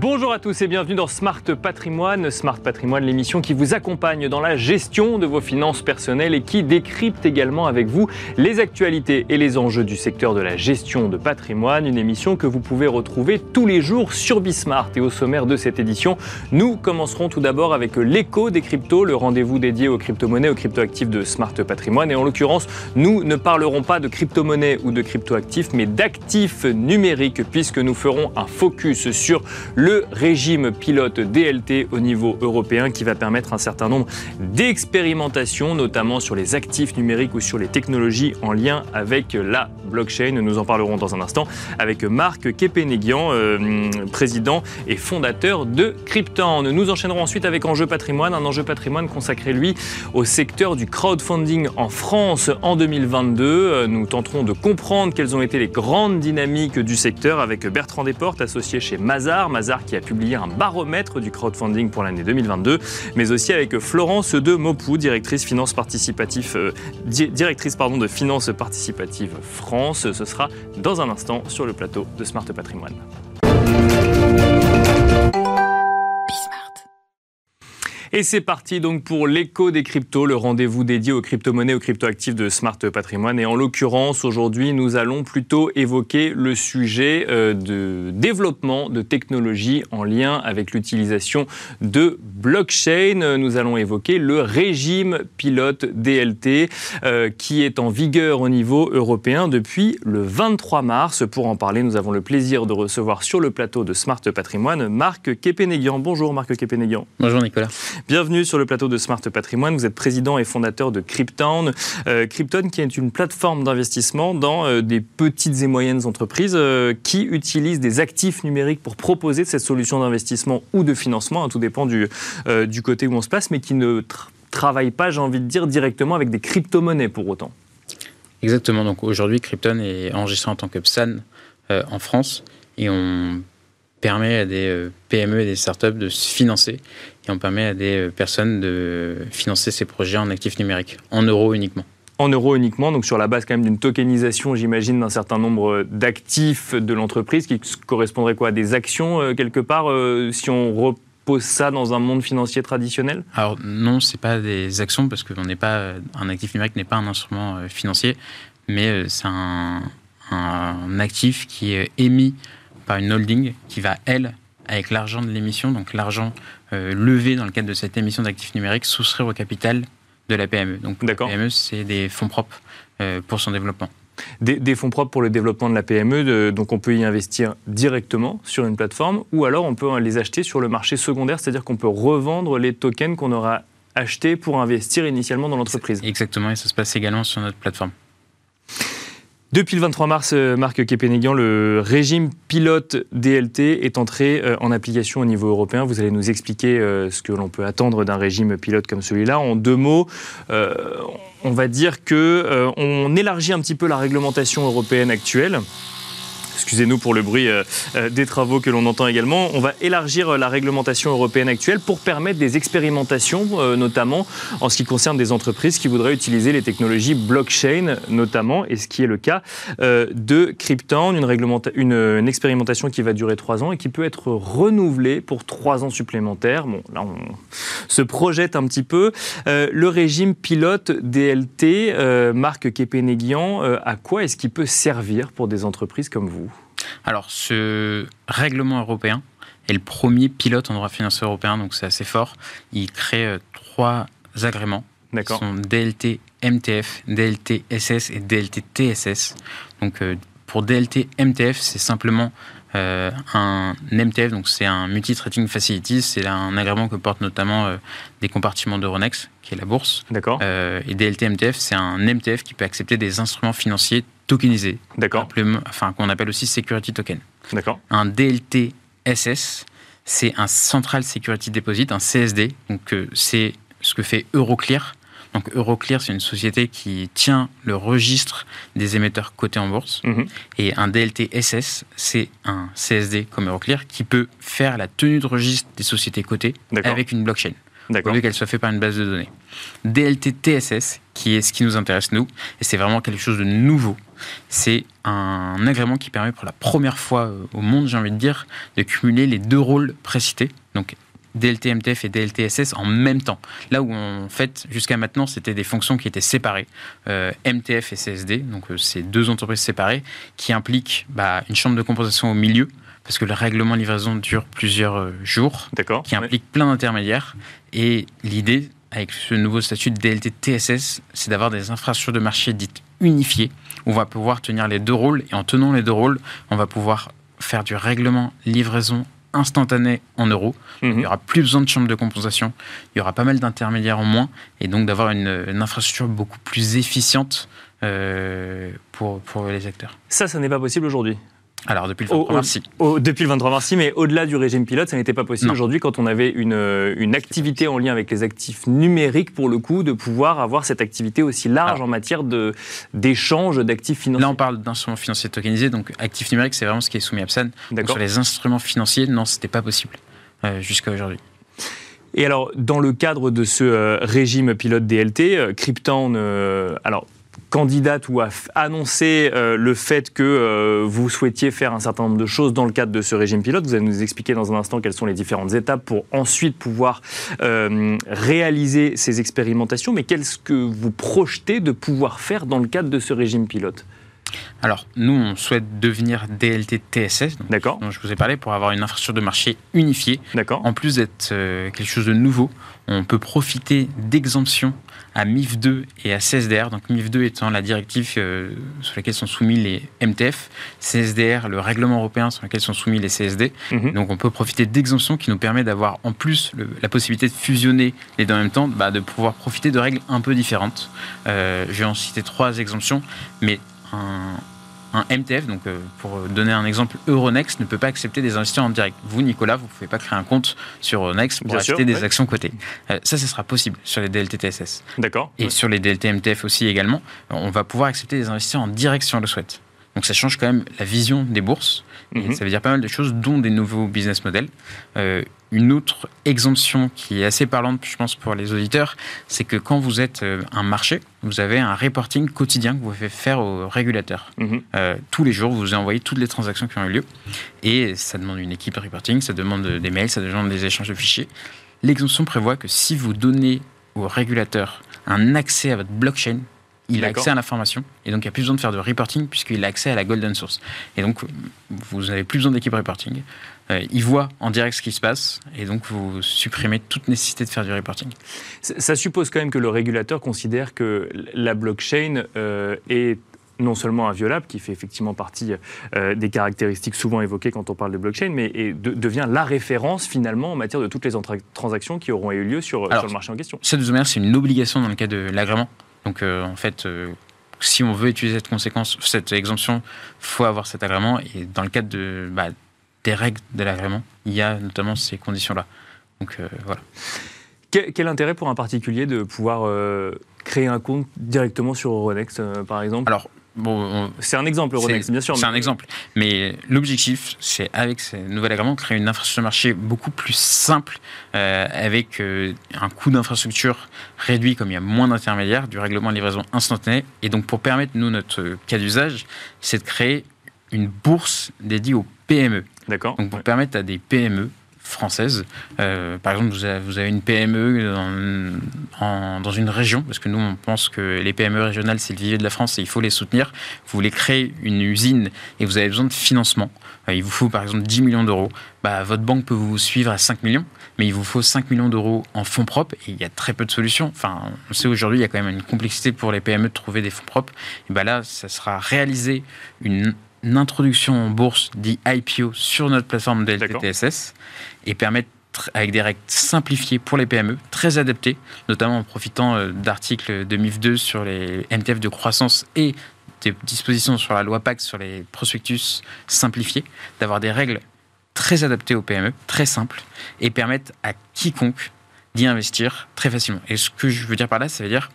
Bonjour à tous et bienvenue dans Smart Patrimoine. Smart Patrimoine, l'émission qui vous accompagne dans la gestion de vos finances personnelles et qui décrypte également avec vous les actualités et les enjeux du secteur de la gestion de patrimoine. Une émission que vous pouvez retrouver tous les jours sur Bismart. Et au sommaire de cette édition, nous commencerons tout d'abord avec l'écho des cryptos, le rendez-vous dédié aux crypto-monnaies, aux crypto-actifs de Smart Patrimoine. Et en l'occurrence, nous ne parlerons pas de crypto-monnaies ou de crypto-actifs, mais d'actifs numériques puisque nous ferons un focus sur le régime pilote DLT au niveau européen qui va permettre un certain nombre d'expérimentations, notamment sur les actifs numériques ou sur les technologies en lien avec la blockchain. Nous en parlerons dans un instant avec Marc Kepenegian, euh, président et fondateur de Crypton. Nous enchaînerons ensuite avec Enjeu patrimoine, un enjeu patrimoine consacré lui au secteur du crowdfunding en France en 2022. Euh, nous tenterons de comprendre quelles ont été les grandes dynamiques du secteur avec Bertrand Desportes, associé chez Mazar qui a publié un baromètre du crowdfunding pour l'année 2022, mais aussi avec Florence de Mopou, directrice euh, directrice pardon, de finance participative France. Ce sera dans un instant sur le plateau de Smart Patrimoine. Et c'est parti donc pour l'écho des cryptos, le rendez-vous dédié aux crypto-monnaies, aux crypto-actifs de Smart Patrimoine. Et en l'occurrence, aujourd'hui, nous allons plutôt évoquer le sujet euh, de développement de technologies en lien avec l'utilisation de blockchain. Nous allons évoquer le régime pilote DLT euh, qui est en vigueur au niveau européen depuis le 23 mars. Pour en parler, nous avons le plaisir de recevoir sur le plateau de Smart Patrimoine Marc Kepenegian. Bonjour Marc Kepenegian. Bonjour Nicolas. Bienvenue sur le plateau de Smart Patrimoine. Vous êtes président et fondateur de Cryptown. Euh, Cryptown qui est une plateforme d'investissement dans euh, des petites et moyennes entreprises euh, qui utilisent des actifs numériques pour proposer cette solution d'investissement ou de financement, hein, tout dépend du, du côté où on se place, mais qui ne travaillent pas, j'ai envie de dire, directement avec des crypto-monnaies pour autant. Exactement. Donc aujourd'hui, Crypton est enregistré en tant que PSAN en France et on permet à des PME et des startups de se financer on permet à des euh, personnes de financer ces projets en actifs numériques, en euros uniquement. En euros uniquement, donc sur la base quand même d'une tokenisation, j'imagine, d'un certain nombre d'actifs de l'entreprise, qui correspondrait quoi à des actions euh, quelque part, euh, si on repose ça dans un monde financier traditionnel? Alors non, c'est pas des actions parce que n'est pas un actif numérique n'est pas un instrument financier, mais c'est un, un actif qui est émis par une holding qui va elle avec l'argent de l'émission, donc l'argent euh, levé dans le cadre de cette émission d'actifs numériques, souscrire au capital de la PME. Donc la PME, c'est des fonds propres euh, pour son développement. Des, fonds propres pour le développement de la PME, donc on peut y investir directement sur une plateforme ou alors on peut les acheter sur le marché secondaire, c'est-à-dire qu'on peut revendre les tokens qu'on aura achetés pour investir initialement dans l'entreprise. Exactement, et ça se passe également sur notre plateforme. Depuis le 23 mars, euh, Marc Kepenegian, le régime pilote DLT est entré euh, en application au niveau européen. Vous allez nous expliquer euh, ce que l'on peut attendre d'un régime pilote comme celui-là. En deux mots, on va dire que on élargit un petit peu la réglementation européenne actuelle excusez-nous pour le bruit euh, euh, des travaux que l'on entend également. On va élargir euh, la réglementation européenne actuelle pour permettre des expérimentations, notamment en ce qui concerne des entreprises qui voudraient utiliser les technologies blockchain, notamment, et ce qui est le cas de Crypton, une, expérimentation qui va durer trois ans et qui peut être renouvelée pour trois ans supplémentaires. Bon, là, on se projette un petit peu. le régime pilote DLT, Marc Kepenegian, à quoi est-ce qu'il peut servir pour des entreprises comme vous? Alors, ce règlement européen est le premier pilote en droit financier européen, donc c'est assez fort. Il crée euh, trois agréments. D'accord. sont DLT MTF, DLT SS et DLT TSS. Donc, euh, pour DLT MTF, c'est simplement euh, un MTF, donc c'est un Multi-Trading Facilities, c'est un agrément que portent notamment des compartiments d'Euronext, qui est la bourse. D'accord. et DLT MTF, c'est un MTF qui peut accepter des instruments financiers tokenisé. D'accord. Enfin, qu'on appelle aussi security token. D'accord. Un DLT SS, c'est un Central Security Deposit, un CSD. Donc, euh, c'est ce que fait Euroclear. Donc, Euroclear, c'est une société qui tient le registre des émetteurs cotés en bourse. Mhm. Et un DLT SS, c'est un CSD comme Euroclear qui peut faire la tenue de registre des sociétés cotées avec une blockchain. Au lieu qu'elle soit faite par une base de données. DLT TSS, qui est ce qui nous intéresse nous, et c'est vraiment quelque chose de nouveau C'est un agrément qui permet pour la première fois au monde, j'ai envie de dire, de cumuler les deux rôles précités. Donc DLT MTF et DLT SS en même temps. Là où en fait jusqu'à maintenant c'était des fonctions qui étaient séparées, euh, MTF et CSD, donc euh, c'est deux entreprises séparées qui impliquent bah, une chambre de compensation au milieu parce que le règlement de livraison dure plusieurs euh, jours, qui implique plein d'intermédiaires. Et l'idée avec ce nouveau statut de DLT TSS, c'est d'avoir des infrastructures de marché dites unifiées. Où on va pouvoir tenir les deux rôles et en tenant les deux rôles, on va pouvoir faire du règlement livraison instantané en euros. Mhm. Il n'y aura plus besoin de chambre de compensation. Il y aura pas mal d'intermédiaires en moins. Et donc d'avoir une, infrastructure beaucoup plus efficiente euh, pour, pour les acteurs. Ça, ça n'est pas possible aujourd'hui alors, depuis le 23 mars, depuis le 23 mars, mais au-delà du régime pilote, ça n'était pas possible aujourd'hui quand on avait une, une, activité en lien avec les actifs numériques, pour le coup, de pouvoir avoir cette activité aussi large en matière d'échange d'actifs financiers. Là, on parle d'instruments financiers tokenisés, donc actifs numériques, c'est vraiment ce qui est soumis à PSAN. Sur les instruments financiers, non, ce n'était pas possible euh, jusqu'à aujourd'hui. Et alors, dans le cadre de ce euh, régime pilote DLT, euh, Cryptown, alors candidate ou a annoncé euh, le fait que euh, vous souhaitiez faire un certain nombre de choses dans le cadre de ce régime pilote. Vous allez nous expliquer dans un instant quelles sont les différentes étapes pour ensuite pouvoir euh, réaliser ces expérimentations. Mais qu'est-ce que vous projetez de pouvoir faire dans le cadre de ce régime pilote? Alors, nous, on souhaite devenir DLT TSS, dont, dont je vous ai parlé, pour avoir une infrastructure de marché unifiée. En plus d'être quelque chose de nouveau, on peut profiter d'exemptions à MIF 2 et à CSDR. Donc MIF 2 étant la directive euh, sur laquelle sont soumis les MTF, CSDR le règlement européen sur lequel sont soumis les CSD. Mhm. Donc on peut profiter d'exemptions qui nous permet d'avoir en plus la possibilité de fusionner les deux en même temps, bah, de pouvoir profiter de règles un peu différentes. Euh, je vais en citer trois exemptions, mais un, un MTF, donc euh, pour donner un exemple, Euronext ne peut pas accepter des investisseurs en direct. Vous, Nicolas, vous ne pouvez pas créer un compte sur Euronext pour acheter des actions cotées. Euh, ça, ce sera possible sur les DLT TSS. D'accord. Et sur les DLT MTF aussi également, on va pouvoir accepter des investisseurs en direct si on le souhaite. Donc ça change quand même la vision des bourses. Mhm. ça veut dire pas mal de choses, dont des nouveaux business models. Euh, une autre exemption qui est assez parlante, je pense, pour les auditeurs, c'est que quand vous êtes euh, un marché, vous avez un reporting quotidien que vous pouvez faire aux régulateurs. Mhm. Euh, tous les jours, vous envoyez toutes les transactions qui ont eu lieu. Et ça demande une équipe de reporting, ça demande des mails, ça demande des échanges de fichiers. L'exemption prévoit que si vous donnez aux régulateurs un accès à votre blockchain, il a accès à l'information et donc il n'y a plus besoin de faire de reporting puisqu'il a accès à la golden source. Et donc vous n'avez plus besoin d'équipe reporting. Euh, il voit en direct ce qui se passe et donc vous supprimez toute nécessité de faire du reporting. Ça suppose quand même que le régulateur considère que la blockchain euh, est non seulement inviolable, qui fait effectivement partie euh, des caractéristiques souvent évoquées quand on parle de blockchain, mais devient la référence finalement en matière de toutes les transactions qui auront eu lieu sur, sur le marché en question. Ça, de toute manière, c'est une obligation dans le cas de l'agrément. Donc euh, en fait, euh, si on veut utiliser cette conséquence, cette exemption, faut avoir cet agrément. Et dans le cadre de, bah, des règles de l'agrément, il y a notamment ces conditions-là. Donc euh, voilà. Quel, intérêt pour un particulier de pouvoir créer un compte directement sur Euronext, par exemple? Alors, Bon, c'est un exemple, Euronext, bien sûr. C'est un exemple. Mais l'objectif, c'est avec ce nouvel agrément, créer une infrastructure de marché beaucoup plus simple, euh, avec euh, un coût d'infrastructure réduit, comme il y a moins d'intermédiaires, du règlement de livraison instantané. Et donc, pour permettre, nous, notre cas d'usage, c'est de créer une bourse dédiée aux PME. D'accord. Donc, pour permettre à des PME française. Euh, par exemple, vous avez, une PME dans, une région, parce que nous, on pense que les PME régionales, c'est le vivier de la France et il faut les soutenir. Vous voulez créer une usine et vous avez besoin de financement. Euh, il vous faut, par exemple, 10 millions d'euros. Bah, votre banque peut vous suivre à 5 millions, mais il vous faut 5 millions d'euros en fonds propres et il y a très peu de solutions. Enfin, on sait aujourd'hui, il y a quand même une complexité pour les PME de trouver des fonds propres. Et bah là, ça sera réaliser une une introduction en bourse dit IPO sur notre plateforme DLTTSS et permettre avec des règles simplifiées pour les PME, très adaptées, notamment en profitant euh, d'articles de MIF2 sur les MTF de croissance et des dispositions sur la loi PAC sur les prospectus simplifiés, d'avoir des règles très adaptées aux PME, très simples, et permettre à quiconque d'y investir très facilement. Et ce que je veux dire par là, ça veut dire,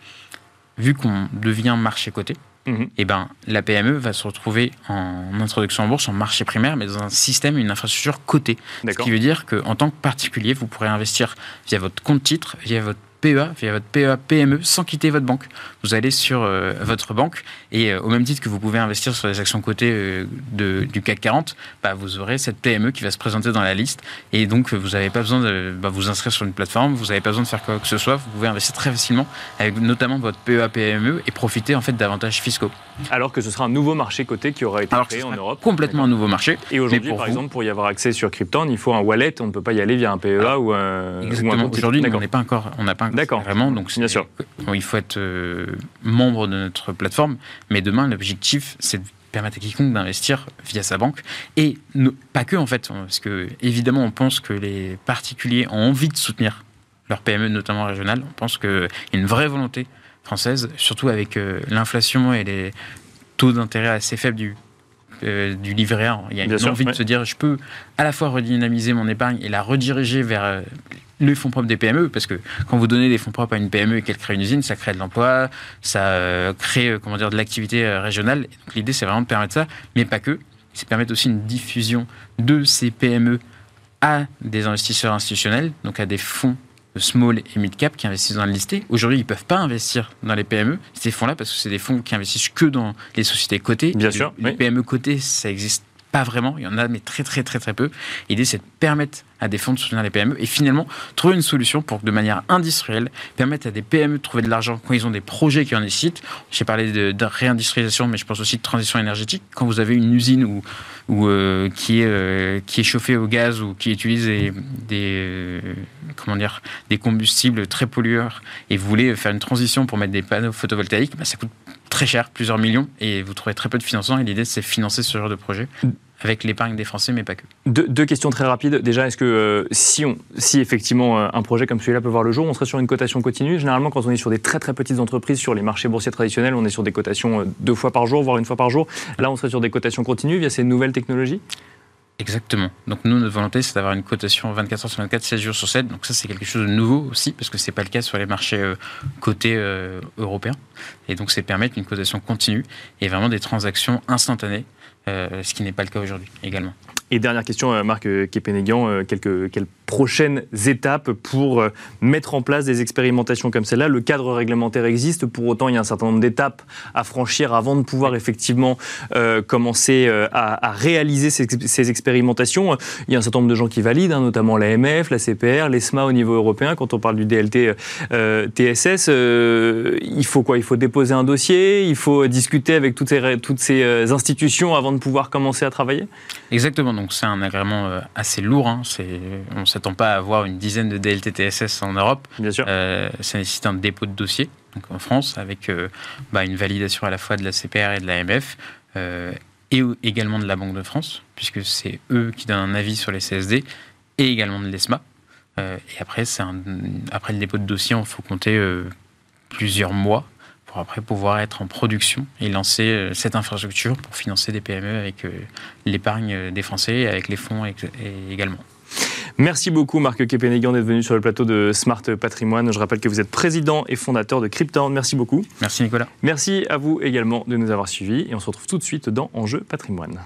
vu qu'on devient marché coté, Et eh ben, la PME va se retrouver en introduction en bourse, en marché primaire, mais dans un système, une infrastructure cotée. Ce qui veut dire qu'en tant que particulier, vous pourrez investir via votre compte titre, via votre PEA, via votre PEA PME, sans quitter votre banque. Vous allez sur votre banque et au même titre que vous pouvez investir sur les actions cotées du CAC 40, bah, vous aurez cette PME qui va se présenter dans la liste et donc vous n'avez pas besoin de bah, vous inscrire sur une plateforme, vous n'avez pas besoin de faire quoi que ce soit, vous pouvez investir très facilement avec notamment votre PEA PME et profiter en fait d'avantages fiscaux. Alors que ce sera un nouveau marché coté qui aura été créé en Europe. Complètement un nouveau marché. Et aujourd'hui, par exemple, pour y avoir accès sur Krypton, il faut un wallet. On ne peut pas y aller via un PEA ou un. Exactement. Aujourd'hui, on n'est pas encore, on n'a pas D'accord. vraiment. Donc, bien sûr. il faut être euh, membre de notre plateforme. Mais demain, l'objectif, c'est de permettre à quiconque d'investir via sa banque et pas que en fait parce que évidemment on pense que les particuliers ont envie de soutenir leur PME notamment régionale on pense qu'il y a une vraie volonté française, surtout avec euh, l'inflation et les taux d'intérêt assez faibles du, euh, du livret A. Il y a une envie de se dire, je peux à la fois redynamiser mon épargne et la rediriger vers euh, les fonds propres des PME, parce que quand vous donnez des fonds propres à une PME et qu'elle crée une usine, ça crée de l'emploi, ça crée comment dire, de l'activité régionale. Donc l'idée, c'est vraiment de permettre ça, mais pas que. C'est permettre aussi une diffusion de ces PME à des investisseurs institutionnels, donc à des fonds small et mid cap qui investissent dans le listé. Aujourd'hui, ils ne peuvent pas investir dans les PME, ces fonds-là, parce que c'est des fonds qui investissent que dans les sociétés cotées. Bien sûr. Les PME cotées, ça existe pas vraiment. Il y en a, mais très, très, très, très peu. L'idée, c'est de permettre à des fonds de soutenir les PME et finalement trouver une solution pour de manière industrielle, permettre à des PME de trouver de l'argent quand ils ont des projets qui en nécessitent. J'ai parlé de, réindustrialisation, mais je pense aussi de transition énergétique. Quand vous avez une usine où euh, qui, est, euh, qui est chauffée au gaz ou qui utilise des, euh, comment dire, des combustibles très pollueurs et vous voulez faire une transition pour mettre des panneaux photovoltaïques, bah, ça coûte très cher, plusieurs millions, et vous trouvez très peu de financement. Et l'idée, c'est financer ce genre de projet avec l'épargne des Français, mais pas que. deux questions très rapides. Déjà, est-ce que euh, si, on, si effectivement euh, un projet comme celui-là peut voir le jour, on serait sur une cotation continue? Généralement, quand on est sur des très très petites entreprises, sur les marchés boursiers traditionnels, on est sur des cotations euh, deux fois par jour, voire une fois par jour. Là, on serait sur des cotations continues via ces nouvelles technologies? Exactement. Donc nous, notre volonté, c'est d'avoir une cotation 24 heures sur 24, 16 jours sur 7. Donc ça, c'est quelque chose de nouveau aussi, parce que ce n'est pas le cas sur les marchés euh, cotés euh, européens. Et donc c'est permettre une cotation continue et vraiment des transactions instantanées, ce qui n'est pas le cas aujourd'hui également. Et dernière question, Marc Kepenegian, quelques, quelques prochaines étapes pour euh, mettre en place des expérimentations comme celle-là Le cadre réglementaire existe, pour autant il y a un certain nombre d'étapes à franchir avant de pouvoir effectivement euh, commencer euh, à, réaliser ces, expérimentations. Il y a un certain nombre de gens qui valident, hein, notamment l'AMF, la CPR, l'ESMA au niveau européen. Quand on parle du DLT TSS, il faut quoi? Il faut déposer un dossier, il faut discuter avec toutes ces, institutions avant de pouvoir commencer à travailler? Exactement, donc c'est un agrément assez lourd. Hein. on s'attend pas à avoir une dizaine de DLT-TSS en Europe. Bien sûr. Euh, ça nécessite un dépôt de dossier donc en France avec euh, bah, une validation à la fois de la CPR et de l'AMF euh, et également de la Banque de France, puisque c'est eux qui donnent un avis sur les CSD et également de l'ESMA. et après, après le dépôt de dossier, il faut compter plusieurs mois pour après pouvoir être en production et lancer cette infrastructure pour financer des PME avec l'épargne des Français avec les fonds également. Merci beaucoup Marc Kepenegan d'être venu sur le plateau de Smart Patrimoine. Je rappelle que vous êtes président et fondateur de Cryptown. Merci beaucoup. Merci Nicolas. Merci à vous également de nous avoir suivis et on se retrouve tout de suite dans Enjeu Patrimoine.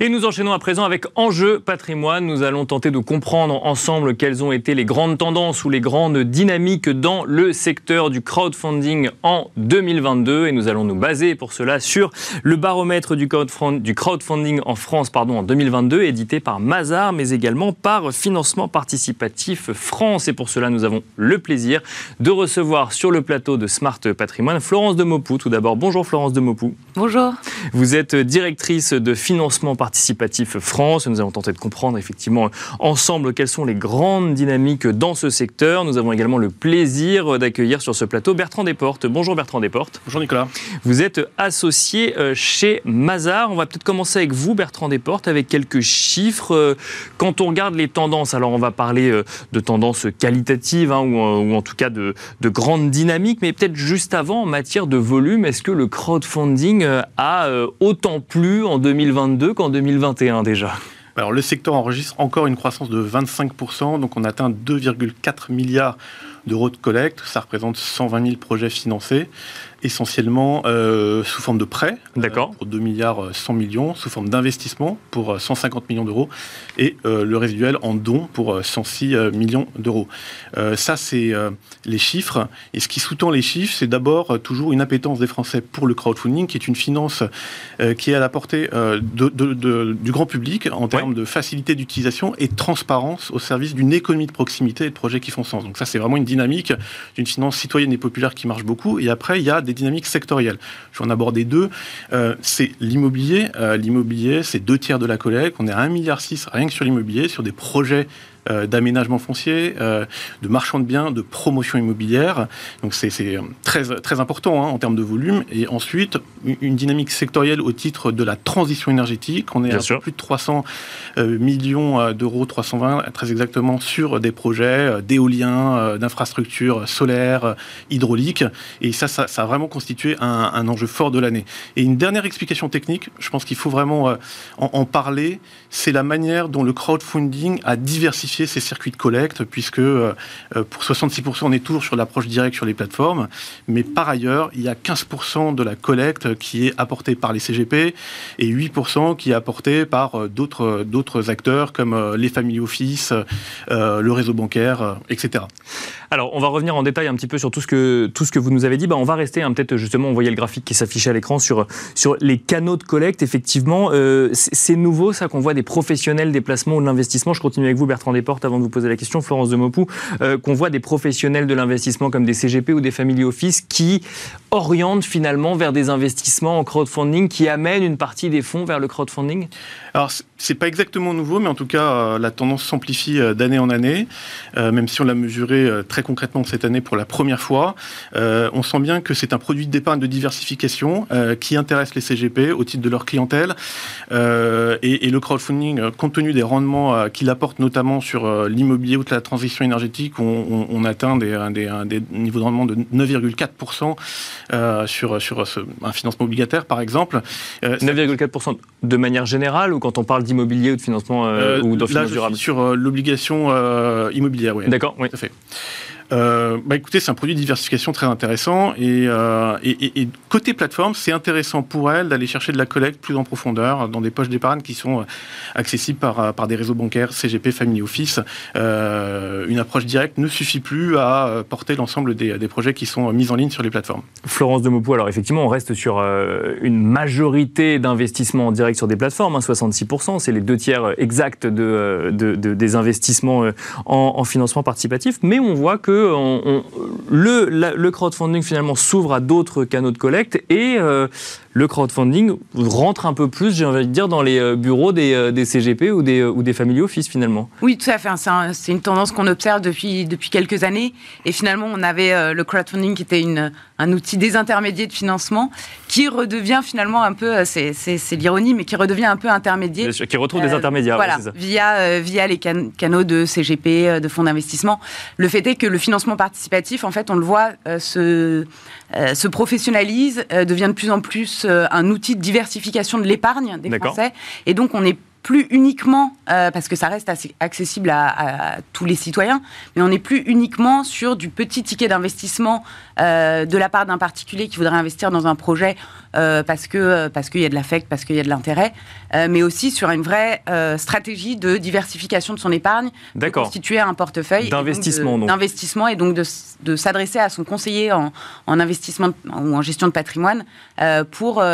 Et nous enchaînons à présent avec Enjeu patrimoine. Nous allons tenter de comprendre ensemble quelles ont été les grandes tendances ou les grandes dynamiques dans le secteur du crowdfunding en 2022. Et nous allons nous baser pour cela sur le baromètre du crowdfunding en France pardon, en 2022, édité par Mazar, mais également par Financement Participatif France. Et pour cela, nous avons le plaisir de recevoir sur le plateau de Smart Patrimoine Florence de Mopou. Tout d'abord, bonjour Florence de Mopou. Bonjour. Vous êtes directrice de Financement Participatif participatif France. Nous allons tenter de comprendre effectivement ensemble quelles sont les grandes dynamiques dans ce secteur. Nous avons également le plaisir d'accueillir sur ce plateau Bertrand Desportes. Bonjour Bertrand Desportes. Bonjour Nicolas. Vous êtes associé euh, chez Mazar. On va peut-être commencer avec vous Bertrand Desportes avec quelques chiffres. Euh, quand on regarde les tendances, alors on va parler euh, de tendances qualitatives hein, ou, en tout cas de, de grandes dynamiques, mais peut-être juste avant en matière de volume, est-ce que le crowdfunding a autant plu en 2022 qu'en 2021 déjà alors, le secteur enregistre encore une croissance de 25%, donc on atteint 2,4 milliards d'euros de collecte. Ça représente 120 000 projets financés essentiellement euh, sous forme de prêts euh, pour 2 milliards 100 millions, sous forme d'investissement pour 150 millions d'euros et le résiduel en dons pour 106 millions d'euros. ça, c'est les chiffres. Et ce qui sous-tend les chiffres, c'est d'abord toujours une appétence des Français pour le crowdfunding, qui est une finance qui est à la portée de, du grand public en termes de facilité d'utilisation et de transparence au service d'une économie de proximité et de projets qui font sens. Donc ça, c'est vraiment une dynamique d'une finance citoyenne et populaire qui marche beaucoup. Et après, il y a des dynamiques sectorielles. Je vais en aborder deux. Euh, c'est l'immobilier. Euh, l'immobilier, c'est deux tiers de la collecte. On est à 1,6 milliard rien que sur l'immobilier, sur des projets euh, d'aménagement foncier, euh, de marchand de biens, de promotion immobilière. Donc c'est très, très important hein, en termes de volume. Et ensuite, une dynamique sectorielle au titre de la transition énergétique. On est à plus de 300 euh, millions d'euros, 320 très exactement, sur des projets d'éolien, d'infrastructures solaires, hydrauliques. Et ça, ça, a vraiment constitué un, enjeu fort de l'année. Et une dernière explication technique, je pense qu'il faut vraiment en parler, c'est la manière dont le crowdfunding a diversifié ces circuits de collecte, puisque euh, euh, pour 66%, on est toujours sur l'approche directe sur les plateformes, mais par ailleurs, il y a 15% de la collecte qui est apportée par les CGP et 8% qui est apportée par euh, d'autres, d'autres acteurs comme les family office, le réseau bancaire, etc. Alors, on va revenir en détail un petit peu sur tout ce que, tout ce que vous nous avez dit. Bah, on va rester, hein, peut-être justement, on voyait le graphique qui s'affichait à l'écran sur, sur les canaux de collecte. Effectivement, c'est nouveau ça qu'on voit des professionnels des placements ou de l'investissement. Je continue avec vous, Bertrand portes avant de vous poser la question, Florence de Mopou, euh, qu'on voit des professionnels de l'investissement comme des CGP ou des family office qui orientent finalement vers des investissements en crowdfunding, qui amènent une partie des fonds vers le crowdfunding? C'est pas exactement nouveau, mais en tout cas, euh, la tendance s'amplifie euh, d'année en année, même si on l'a mesuré très concrètement cette année pour la première fois. on sent bien que c'est un produit d'épargne de diversification qui intéresse les CGP au titre de leur clientèle. Et, le crowdfunding, compte tenu des rendements qu'il apporte notamment sur euh, l'immobilier ou la transition énergétique, on, atteint des, niveaux de rendement de 9,4% euh, sur, un financement obligataire, par exemple. 9,4% euh, de manière générale ou quand on parle d'immobilier ou de financement ou de durable Sur l'obligation immobilière, oui. D'accord, oui. Tout à fait. Euh, bah écoutez, c'est un produit de diversification très intéressant. Et, euh, et, côté plateforme, c'est intéressant pour elle d'aller chercher de la collecte plus en profondeur dans des poches d'épargne qui sont euh, accessibles par, par des réseaux bancaires, CGP, Family Office. Euh, une approche directe ne suffit plus à euh, porter l'ensemble des, des, projets qui sont mis en ligne sur les plateformes. Florence de alors effectivement, on reste sur une majorité d'investissements en direct sur des plateformes, hein, 66%, c'est les deux tiers exacts de, de, de des investissements en, en financement participatif, mais on voit que le, crowdfunding finalement s'ouvre à d'autres canaux de collecte et euh, le crowdfunding rentre un peu plus, j'ai envie de dire, dans les euh, bureaux des, euh, CGP ou des, ou des family office finalement. Oui, tout à fait. C'est une tendance qu'on observe depuis quelques années. Et finalement, on avait le crowdfunding qui était une, un outil désintermédié de financement qui redevient finalement un peu, c'est l'ironie, mais qui redevient un peu intermédiaire. qui retrouve des intermédiaires. Voilà, via, via les canaux de CGP, de fonds d'investissement. Le fait est que le financement participatif, en fait, on le voit, euh, se, euh, se, professionnalise, euh, devient de plus en plus un outil de diversification de l'épargne des Français. Et donc, on n'est plus uniquement, parce que ça reste assez accessible à, à, tous les citoyens, mais on n'est plus uniquement sur du petit ticket d'investissement de la part d'un particulier qui voudrait investir dans un projet euh, parce que euh, parce qu'il y a de l'affect, parce qu'il y a de l'intérêt, euh, mais aussi sur une vraie stratégie de diversification de son épargne, de constituer un portefeuille d'investissement, d'investissement et donc de, de s'adresser à son conseiller en, en, investissement ou en gestion de patrimoine pour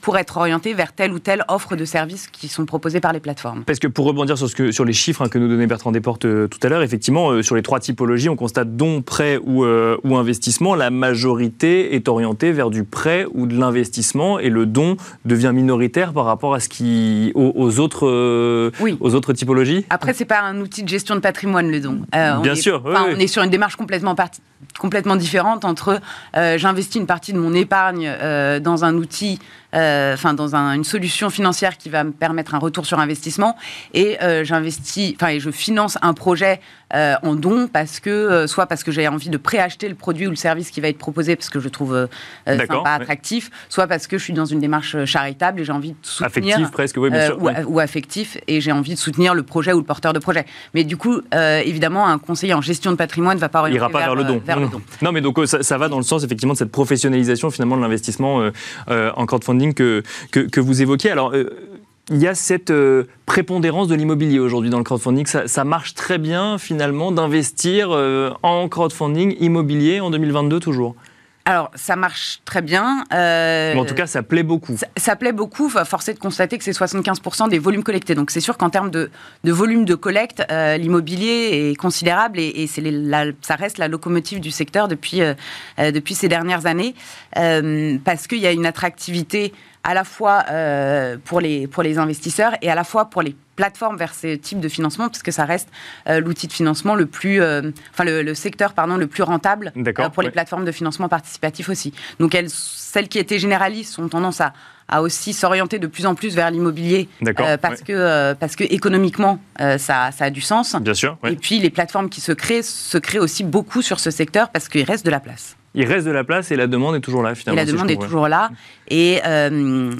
pour être orienté vers telle ou telle offre de services qui sont proposés par les plateformes. Parce que pour rebondir sur ce que sur les chiffres hein, que nous donnait Bertrand Desportes tout à l'heure, effectivement, sur les trois typologies, on constate don, prêt ou, ou investissement, la majorité est orientée vers du prêt ou de l'investissement et le don devient minoritaire par rapport à ce qui aux, autres euh, aux autres typologies. Après, c'est pas un outil de gestion de patrimoine le don. Euh, Bien sûr. On est sur une démarche complètement complètement différente entre euh, j'investis une partie de mon épargne dans un outil euh, enfin dans une solution financière qui va me permettre un retour sur investissement. Et euh, j'investis, enfin et je finance un projet en don parce que soit parce que j'ai envie de préacheter le produit ou le service qui va être proposé parce que je trouve sympa, attractif, soit parce que je suis dans une démarche charitable et j'ai envie de soutenir affectif presque, oui, bien sûr, ou, ou, affectif et j'ai envie de soutenir le projet ou le porteur de projet. Mais du coup, évidemment, un conseiller en gestion de patrimoine ne va pas orienter ira pas vers, le don. non, mais donc ça, va dans le sens effectivement de cette professionnalisation finalement de l'investissement en crowdfunding que, que, que vous évoquiez. Alors il y a cette euh, prépondérance de l'immobilier aujourd'hui dans le crowdfunding. Ça, marche très bien finalement d'investir euh, en crowdfunding immobilier en 2022 toujours. Alors, ça marche très bien. Euh, en tout cas, ça plaît beaucoup. Ça, plaît beaucoup. Force est de constater que c'est 75% des volumes collectés. Donc, c'est sûr qu'en termes de, volume de collecte, l'immobilier est considérable et, c'est ça reste la locomotive du secteur depuis, depuis ces dernières années parce qu'il y a une attractivité à la fois euh, pour, les, pour les investisseurs et à la fois pour les plateformes vers ce type de financement, puisque ça reste euh, l'outil de financement le plus, euh, enfin le, secteur pardon le plus rentable pour les plateformes de financement participatif aussi. Donc elles, celles qui étaient généralistes ont tendance à, à aussi s'orienter de plus en plus vers l'immobilier parce que parce que économiquement ça, ça, a du sens. Bien sûr. Et puis les plateformes qui se créent se créent aussi beaucoup sur ce secteur parce qu'il reste de la place il reste de la place et la demande est toujours là finalement. Et la demande est toujours là. Euh,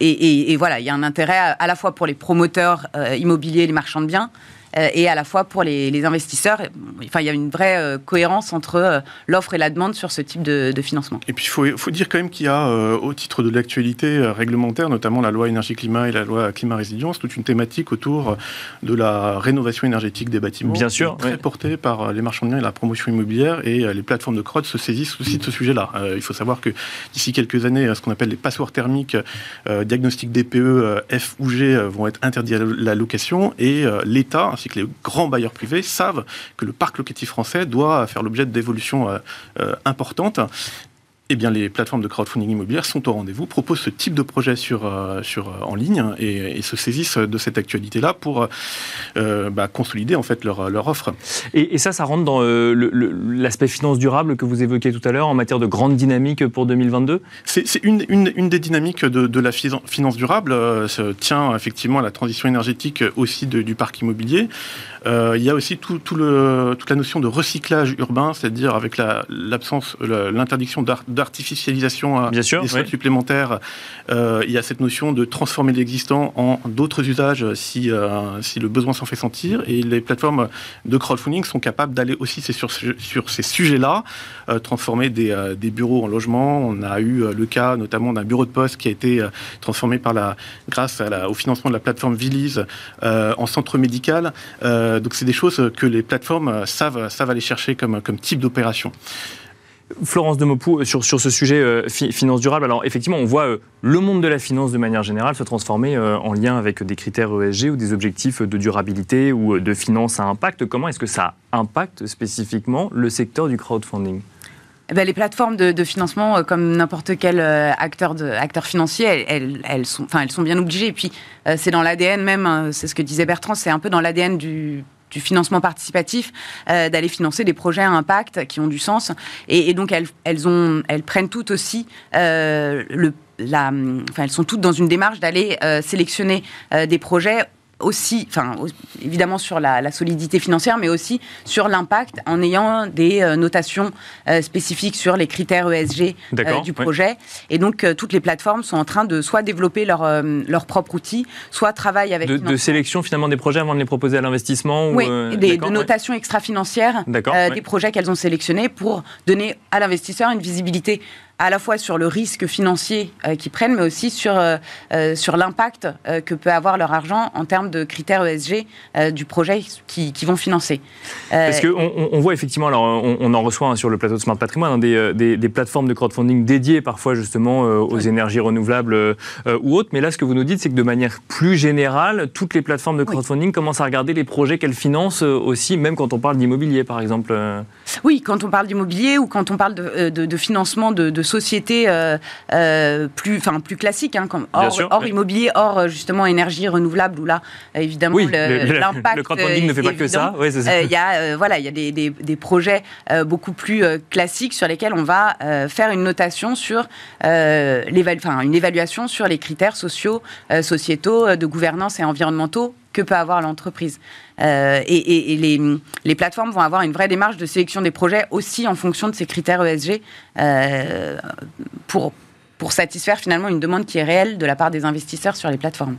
et, et, et, voilà, il y a un intérêt à, la fois pour les promoteurs euh, immobiliers, les marchands de biens, et à la fois pour les, investisseurs. Enfin, il y a une vraie euh, cohérence entre euh, l'offre et la demande sur ce type de, financement. Et puis, il faut, faut, dire quand même qu'il y a, au titre de l'actualité réglementaire, notamment la loi énergie-climat et la loi climat-résilience, toute une thématique autour de la rénovation énergétique des bâtiments. Bien sûr. Très portée par les marchands de biens et la promotion immobilière. Et les plateformes de crowd se saisissent aussi de ce sujet-là. il faut savoir que d'ici quelques années, ce qu'on appelle les passoires thermiques, diagnostic DPE, F ou G vont être interdits à la location. Et l'État, que les grands bailleurs privés savent que le parc locatif français doit faire l'objet d'évolutions euh, euh, importantes eh bien, les plateformes de crowdfunding immobilière sont au rendez-vous, proposent ce type de projet sur, euh, sur, euh, en ligne et, se saisissent de cette actualité-là pour euh, bah, consolider en fait leur, leur offre. Et, ça, ça rentre dans l'aspect finance durable que vous évoquiez tout à l'heure en matière de grande dynamique pour 2022 C'est une, une, une, des dynamiques de, de la finance durable, tient effectivement à la transition énergétique aussi du parc immobilier. Il y a aussi tout, tout le, toute la notion de recyclage urbain, c'est-à-dire avec l'absence, l'interdiction d'art d'artificialisation à des sols supplémentaires, euh, il y a cette notion de transformer l'existant en d'autres usages si, euh, si le besoin s'en fait sentir. Et les plateformes de crowdfunding sont capables d'aller aussi sur, sur ces sujets-là, euh, transformer des, des, bureaux en logements. On a eu le cas notamment d'un bureau de poste qui a été transformé par la, grâce au financement de la plateforme Vilise en centre médical. Donc c'est des choses que les plateformes savent, savent aller chercher comme, type d'opération. Florence de Mopou, euh, sur, ce sujet euh, finance durable, alors effectivement, on voit euh, le monde de la finance de manière générale se transformer en lien avec des critères ESG ou des objectifs de durabilité ou de finance à impact. Comment est-ce que ça impacte spécifiquement le secteur du crowdfunding? Eh ben, les plateformes de, financement, comme n'importe quel acteur, de, acteur financier, elles, elles, sont, elles sont bien obligées. Et puis, c'est dans l'ADN même, hein, c'est ce que disait Bertrand, c'est un peu dans l'ADN du du financement participatif, euh, d'aller financer des projets à impact qui ont du sens. Et, donc, elles, elles, ont, elles prennent toutes aussi euh, le la, enfin, elles sont toutes dans une démarche d'aller euh, sélectionner des projets aussi, enfin, évidemment sur la, solidité financière, mais aussi sur l'impact en ayant des euh, notations euh, spécifiques sur les critères ESG euh, du projet. Et donc, toutes les plateformes sont en train de soit développer leur, leur propre outil, soit travailler avec... De, sélection finalement des projets avant de les proposer à l'investissement Oui, des, de notation extra-financière des projets qu'elles ont sélectionnés pour donner à l'investisseur une visibilité à la fois sur le risque financier euh, qu'ils prennent, mais aussi sur, euh, euh, sur l'impact que peut avoir leur argent en termes de critères ESG du projet qu'ils qui vont financer. Parce qu'on on voit effectivement, alors on, en reçoit hein, sur le plateau de Smart Patrimoine, hein, des, des, plateformes de crowdfunding dédiées parfois justement aux énergies renouvelables ou autres, mais là ce que vous nous dites, c'est que de manière plus générale, toutes les plateformes de crowdfunding commencent à regarder les projets qu'elles financent aussi, même quand on parle d'immobilier par exemple. Oui, quand on parle d'immobilier ou quand on parle de, de, financement de, de sociétés euh, euh, plus, enfin plus classiques, hein, comme hors, immobilier, hors euh, justement énergie renouvelable, où là, évidemment, l'impact. Le, crowdfonding ne fait pas que ça. Il y a, voilà, il y a des, des, projets beaucoup plus classiques sur lesquels on va faire une notation sur une évaluation sur les critères sociaux, sociétaux, de gouvernance et environnementaux que peut avoir l'entreprise. et, les, plateformes vont avoir une vraie démarche de sélection des projets aussi en fonction de ces critères ESG pour, pour satisfaire finalement une demande qui est réelle de la part des investisseurs sur les plateformes.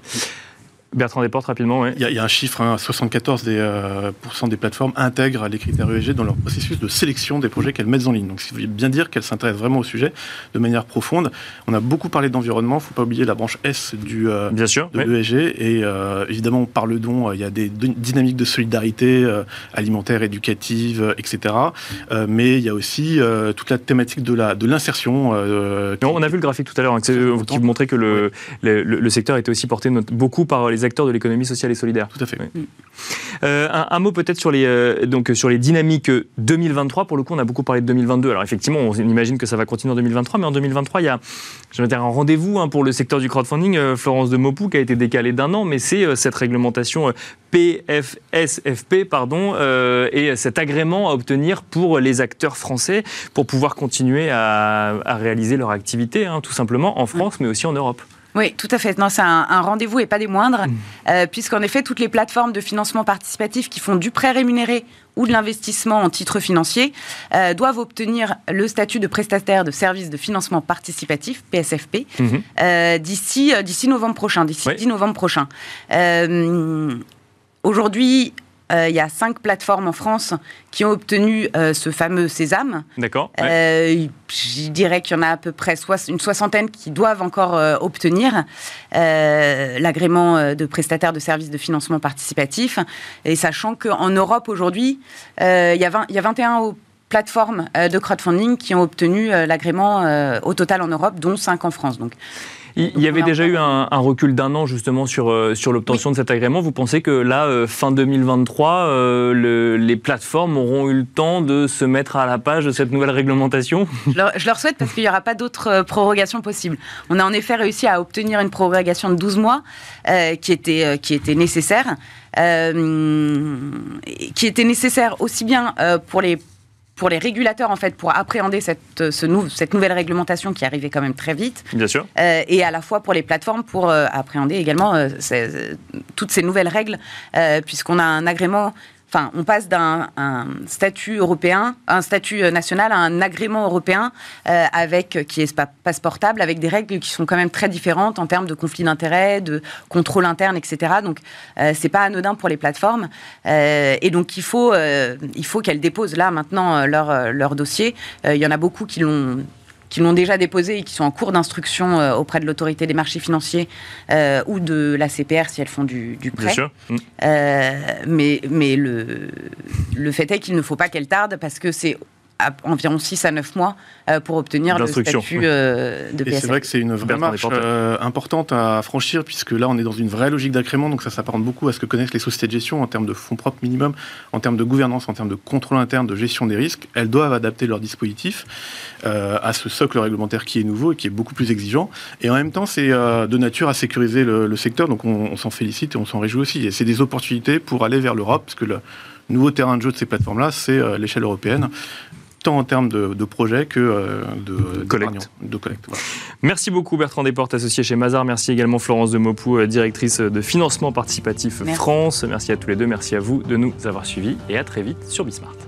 Bertrand Desportes, rapidement. Oui. Il, y a, un chiffre, 74% hein, des, euh, des plateformes intègrent les critères ESG dans leur processus de sélection des projets qu'elles mettent en ligne. Donc, ça veut bien dire qu'elles s'intéressent vraiment au sujet de manière profonde. On a beaucoup parlé d'environnement, il ne faut pas oublier la branche S du, euh, bien sûr, de l'ESG. Et euh, évidemment, par le don, il y a des dynamiques de solidarité alimentaire, éducative, etc. mais il y a aussi toute la thématique de l'insertion. De on a vu le graphique tout à l'heure hein, qui montrait que le, le, le, secteur était aussi porté beaucoup par les acteurs de l'économie sociale et solidaire. Tout à fait. Euh, un, mot peut-être sur, les, euh, donc, sur les dynamiques 2023. Pour le coup, on a beaucoup parlé de 2022. Alors effectivement, on imagine que ça va continuer en 2023, mais en 2023, il y a dire, un rendez-vous hein, pour le secteur du crowdfunding, euh, Florence de Mopou, qui a été décalé d'un an, mais c'est cette réglementation PFSFP pardon, et cet agrément à obtenir pour les acteurs français pour pouvoir continuer à, réaliser leur activité, hein, tout simplement en France, mais aussi en Europe. Oui, tout à fait. Non, c'est un, rendez-vous et pas des moindres, mmh. euh, puisqu'en effet, toutes les plateformes de financement participatif qui font du prêt rémunéré ou de l'investissement en titre financier euh, doivent obtenir le statut de prestataire de services de financement participatif, PSFP, mmh. euh, d'ici d'ici novembre prochain, d'ici 10 novembre prochain. Aujourd'hui, euh, il y a cinq plateformes en France qui ont obtenu euh, ce fameux Sésame. D'accord. Euh, je dirais qu'il y en a à peu près une soixantaine qui doivent encore obtenir l'agrément de prestataire de services de financement participatif. Et sachant qu'en Europe aujourd'hui, il y, a il y a 21 plateformes de crowdfunding qui ont obtenu l'agrément au total en Europe, dont 5 en France. Donc, il y avait déjà eu un, recul d'un an justement sur, euh, sur l'obtention de cet agrément. Vous pensez que là, euh, fin 2023, euh, les plateformes auront eu le temps de se mettre à la page de cette nouvelle réglementation? Je leur, souhaite parce qu'il n'y aura pas d'autres prorogations possibles. On a en effet réussi à obtenir une prorogation de 12 mois qui, était, qui était nécessaire. qui était nécessaire aussi bien pour les pour les régulateurs, en fait, pour appréhender cette, ce cette nouvelle réglementation qui arrivait quand même très vite. Bien sûr. Euh, et à la fois pour les plateformes pour euh, appréhender également euh, toutes ces nouvelles règles, puisqu'on a un agrément On passe d'un statut européen, un statut national à un agrément européen euh, avec qui est passeportable, avec des règles qui sont quand même très différentes en termes de conflit d'intérêts, de contrôle interne, etc. Donc, euh, c'est pas anodin pour les plateformes. Euh, et donc, il faut, il faut qu'elles déposent là maintenant leur, leur dossier. il y en a beaucoup qui l'ont qui l'ont déjà déposé et qui sont en cours d'instruction euh, auprès de l'autorité des marchés financiers euh, ou de la CPR si elles font du, prêt. Bien sûr. Mm. Euh, mais mais le, le fait est qu'il ne faut pas qu'elles tardent parce que c'est environ 6 à 9 mois euh, pour obtenir le statut euh, de PSF. C'est vrai que c'est une vraie marche euh, importante à franchir, puisque là, on est dans une vraie logique d'accrément, donc ça s'apparente beaucoup à ce que connaissent les sociétés de gestion en termes de fonds propres minimum, en termes de gouvernance, en termes de contrôle interne, de gestion des risques. Elles doivent adapter leur dispositif à ce socle réglementaire qui est nouveau et qui est beaucoup plus exigeant. Et en même temps, c'est de nature à sécuriser le, secteur, donc on, on s'en félicite et on s'en réjouit aussi. Et c'est des opportunités pour aller vers l'Europe, parce que le nouveau terrain de jeu de ces plateformes-là, c'est l'échelle européenne tant en termes de, projets que euh, de, collecte. De collecte Merci beaucoup Bertrand Desportes, associé chez Mazar. Merci également Florence de Mopou, euh, directrice de financement participatif France. Merci à tous les deux, merci à vous de nous avoir suivis et à très vite sur Bismart.